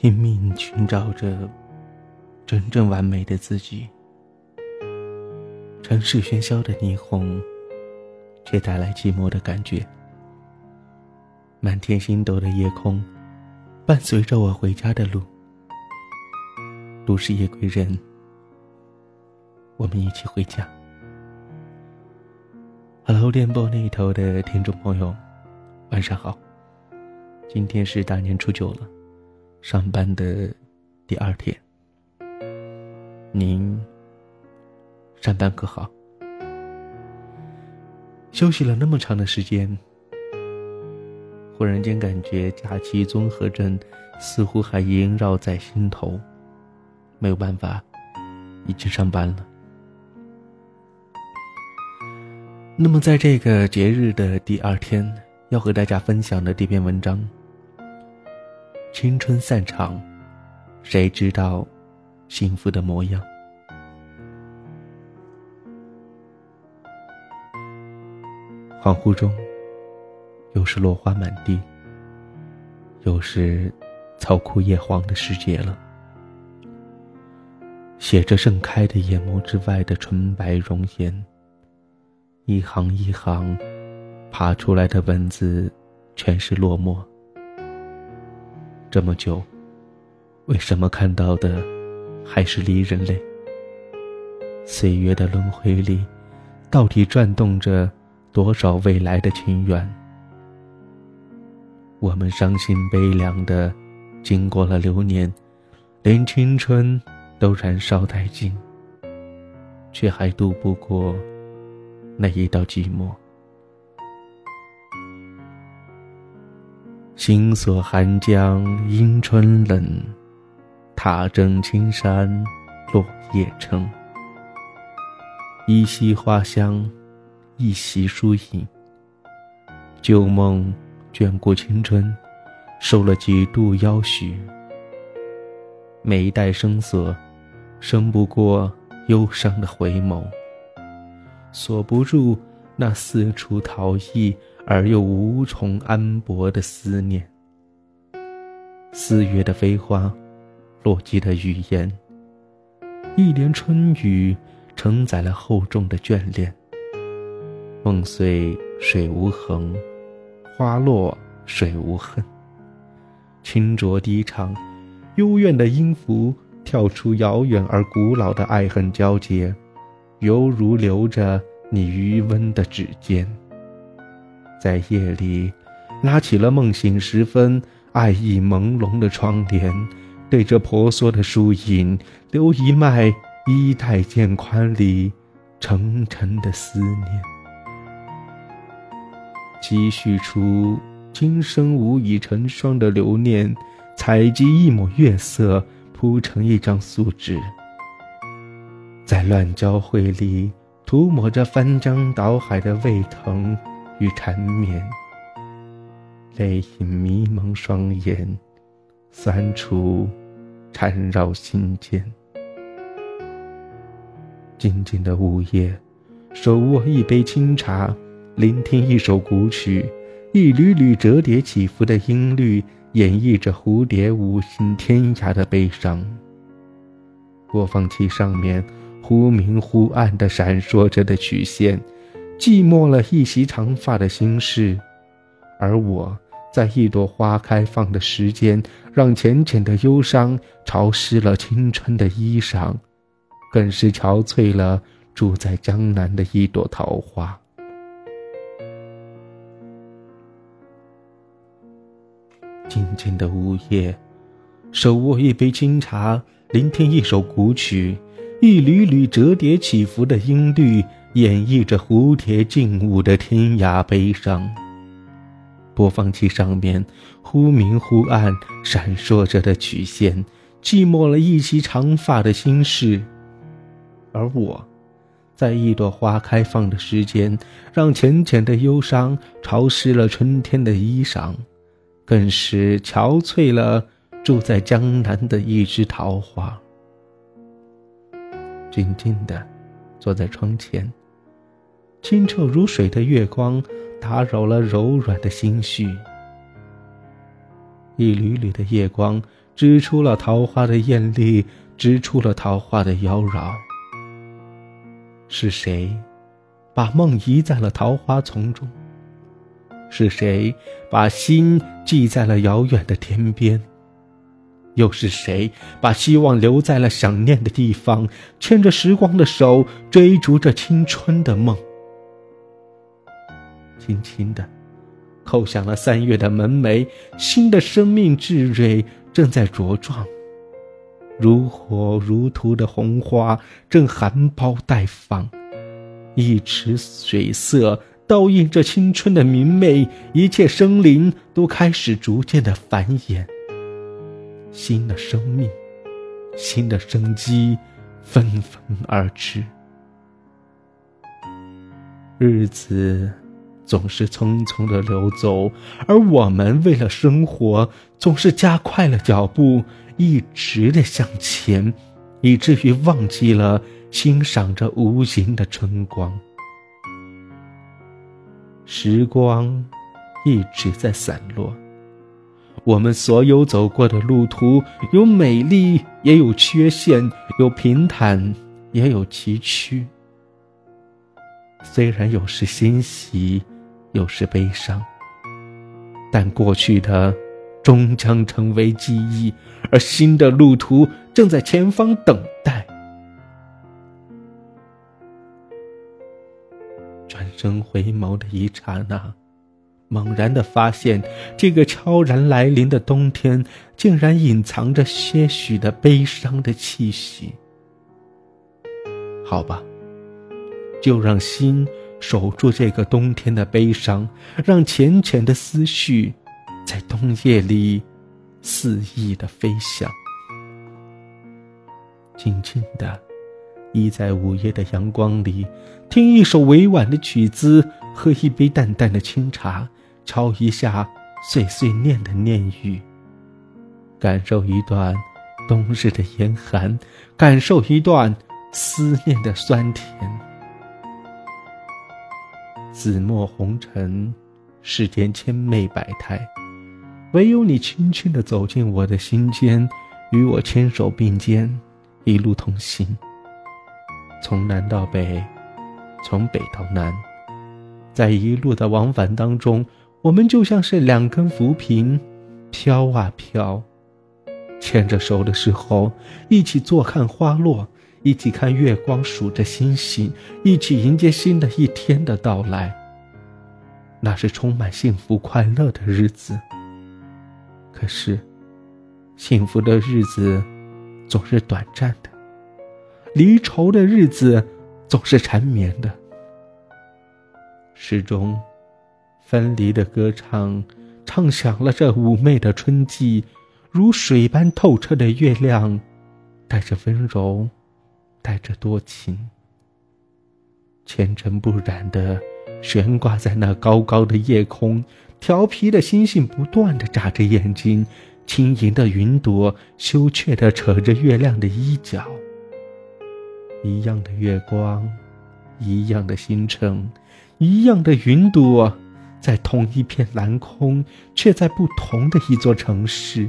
拼命寻找着真正完美的自己。城市喧嚣的霓虹，却带来寂寞的感觉。满天星斗的夜空，伴随着我回家的路。路是夜归人，我们一起回家。Hello，电波那一头的听众朋友，晚上好。今天是大年初九了，上班的第二天。您上班可好？休息了那么长的时间，忽然间感觉假期综合症似乎还萦绕在心头，没有办法，已经上班了。那么，在这个节日的第二天，要和大家分享的这篇文章。青春散场，谁知道幸福的模样？恍惚中，又是落花满地，又是草枯叶黄的时节了。写着盛开的眼眸之外的纯白容颜，一行一行爬出来的文字，全是落寞。这么久，为什么看到的还是离人泪？岁月的轮回里，到底转动着多少未来的情缘？我们伤心悲凉的，经过了流年，连青春都燃烧殆尽，却还渡不过那一道寂寞。心锁寒江阴春冷，踏征青山落叶成。一溪花香，一袭疏影。旧梦眷顾青春，受了几度邀许。每一代声色，胜不过忧伤的回眸，锁不住那四处逃逸。而又无从安泊的思念。四月的飞花，落寂的语言，一帘春雨承载了厚重的眷恋。梦碎水无痕，花落水无痕。清浊低唱，幽怨的音符跳出遥远而古老的爱恨交结，犹如留着你余温的指尖。在夜里，拉起了梦醒时分爱意朦胧的窗帘，对着婆娑的树影，留一脉衣带渐宽里沉沉的思念。积蓄出今生无以成双的留念，采集一抹月色，铺成一张素纸，在乱交汇里涂抹着翻江倒海的胃疼。与缠绵，泪影迷蒙双眼，酸楚缠绕心间。静静的午夜，手握一杯清茶，聆听一首古曲，一缕缕折叠起伏的音律，演绎着蝴蝶舞行天涯的悲伤。播放器上面忽明忽暗的闪烁着的曲线。寂寞了一袭长发的心事，而我在一朵花开放的时间，让浅浅的忧伤潮湿了青春的衣裳，更是憔悴了住在江南的一朵桃花。静静的午夜，手握一杯清茶，聆听一首古曲，一缕缕折叠起伏的音律。演绎着蝴蝶劲舞的天涯悲伤。播放器上面忽明忽暗闪烁着的曲线，寂寞了一袭长发的心事。而我，在一朵花开放的时间，让浅浅的忧伤潮湿了春天的衣裳，更是憔悴了住在江南的一枝桃花。静静的坐在窗前。清澈如水的月光打扰了柔软的心绪，一缕缕的夜光织出了桃花的艳丽，织出了桃花的妖娆。是谁，把梦移在了桃花丛中？是谁，把心系在了遥远的天边？又是谁，把希望留在了想念的地方，牵着时光的手，追逐着青春的梦？轻轻的，叩响了三月的门楣，新的生命智蕊正在茁壮，如火如荼的红花正含苞待放，一池水色倒映着青春的明媚，一切生灵都开始逐渐的繁衍。新的生命，新的生机，纷纷而至。日子总是匆匆的流走，而我们为了生活，总是加快了脚步，一直的向前，以至于忘记了欣赏着无形的春光。时光一直在散落。我们所有走过的路途，有美丽，也有缺陷；有平坦，也有崎岖。虽然有时欣喜，有时悲伤，但过去的终将成为记忆，而新的路途正在前方等待。转身回眸的一刹那。猛然的发现，这个悄然来临的冬天，竟然隐藏着些许的悲伤的气息。好吧，就让心守住这个冬天的悲伤，让浅浅的思绪，在冬夜里肆意的飞翔，静静的依在午夜的阳光里，听一首委婉的曲子，喝一杯淡淡的清茶。抄一下碎碎念的念语，感受一段冬日的严寒，感受一段思念的酸甜。紫陌红尘，世间千媚百态，唯有你轻轻地走进我的心间，与我牵手并肩，一路同行。从南到北，从北到南，在一路的往返当中。我们就像是两根浮萍，飘啊飘，牵着手的时候，一起坐看花落，一起看月光，数着星星，一起迎接新的一天的到来。那是充满幸福快乐的日子。可是，幸福的日子总是短暂的，离愁的日子总是缠绵的，始终。分离的歌唱，唱响了这妩媚的春季，如水般透彻的月亮，带着温柔，带着多情，纤尘不染的悬挂在那高高的夜空，调皮的星星不断的眨着眼睛，轻盈的云朵羞怯的扯着月亮的衣角。一样的月光，一样的星辰，一样的云朵。在同一片蓝空，却在不同的一座城市，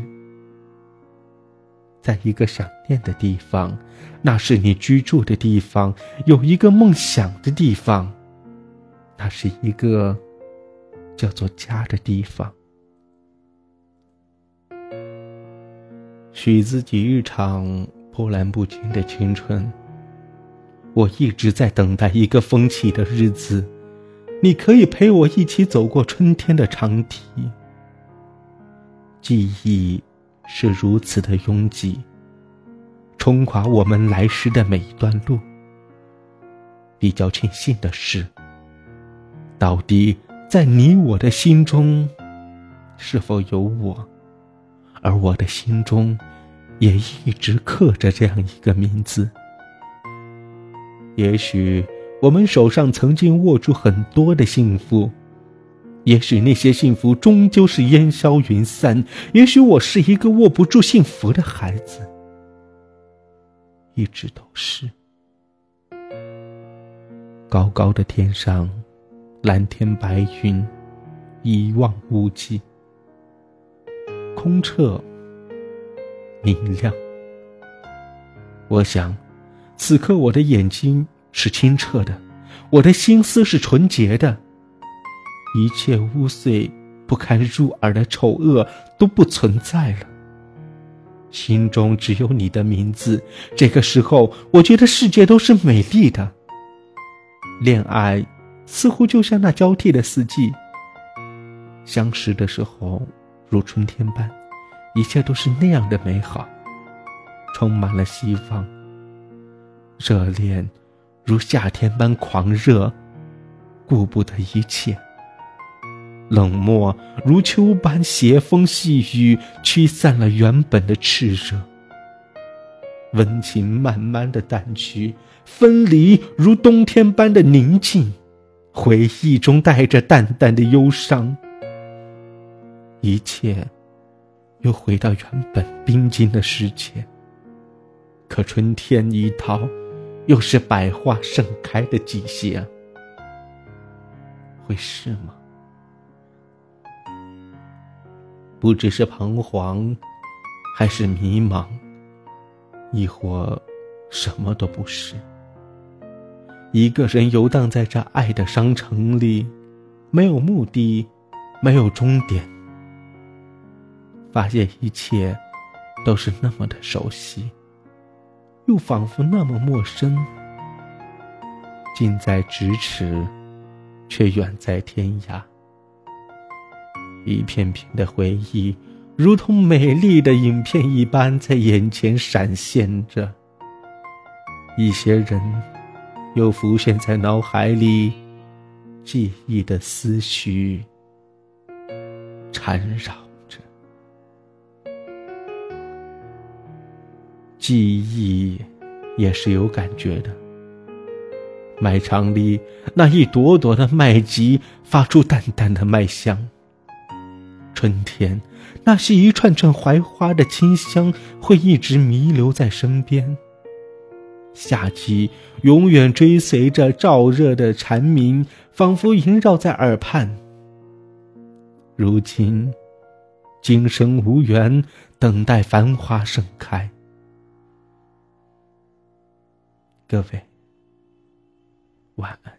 在一个想念的地方，那是你居住的地方；有一个梦想的地方，那是一个叫做家的地方。许自己一场波澜不惊的青春，我一直在等待一个风起的日子。你可以陪我一起走过春天的长堤。记忆是如此的拥挤，冲垮我们来时的每一段路。比较庆幸的是，到底在你我的心中，是否有我？而我的心中，也一直刻着这样一个名字。也许。我们手上曾经握住很多的幸福，也许那些幸福终究是烟消云散。也许我是一个握不住幸福的孩子，一直都是。高高的天上，蓝天白云，一望无际，空澈明亮。我想，此刻我的眼睛是清澈的，我的心思是纯洁的，一切污秽不堪入耳的丑恶都不存在了。心中只有你的名字。这个时候，我觉得世界都是美丽的。恋爱似乎就像那交替的四季，相识的时候如春天般，一切都是那样的美好。充满了希望，热恋如夏天般狂热，顾不得一切；冷漠如秋般斜风细雨，驱散了原本的炽热。温情慢慢的淡去，分离如冬天般的宁静，回忆中带着淡淡的忧伤，一切又回到原本冰晶的世界。可春天一到，又是百花盛开的季节，会是吗？不知是彷徨，还是迷茫，亦或什么都不是。一个人游荡在这爱的商城里，没有目的，没有终点，发现一切都是那么的熟悉。又仿佛那么陌生，近在咫尺，却远在天涯。一片片的回忆，如同美丽的影片一般，在眼前闪现着。一些人，又浮现在脑海里，记忆的思绪缠绕。记忆也是有感觉的。麦场里那一朵朵的麦吉发出淡淡的麦香。春天，那是一串串槐花的清香，会一直弥留在身边。夏季永远追随着燥热的蝉鸣，仿佛萦绕在耳畔。如今，今生无缘，等待繁花盛开。各位，晚安。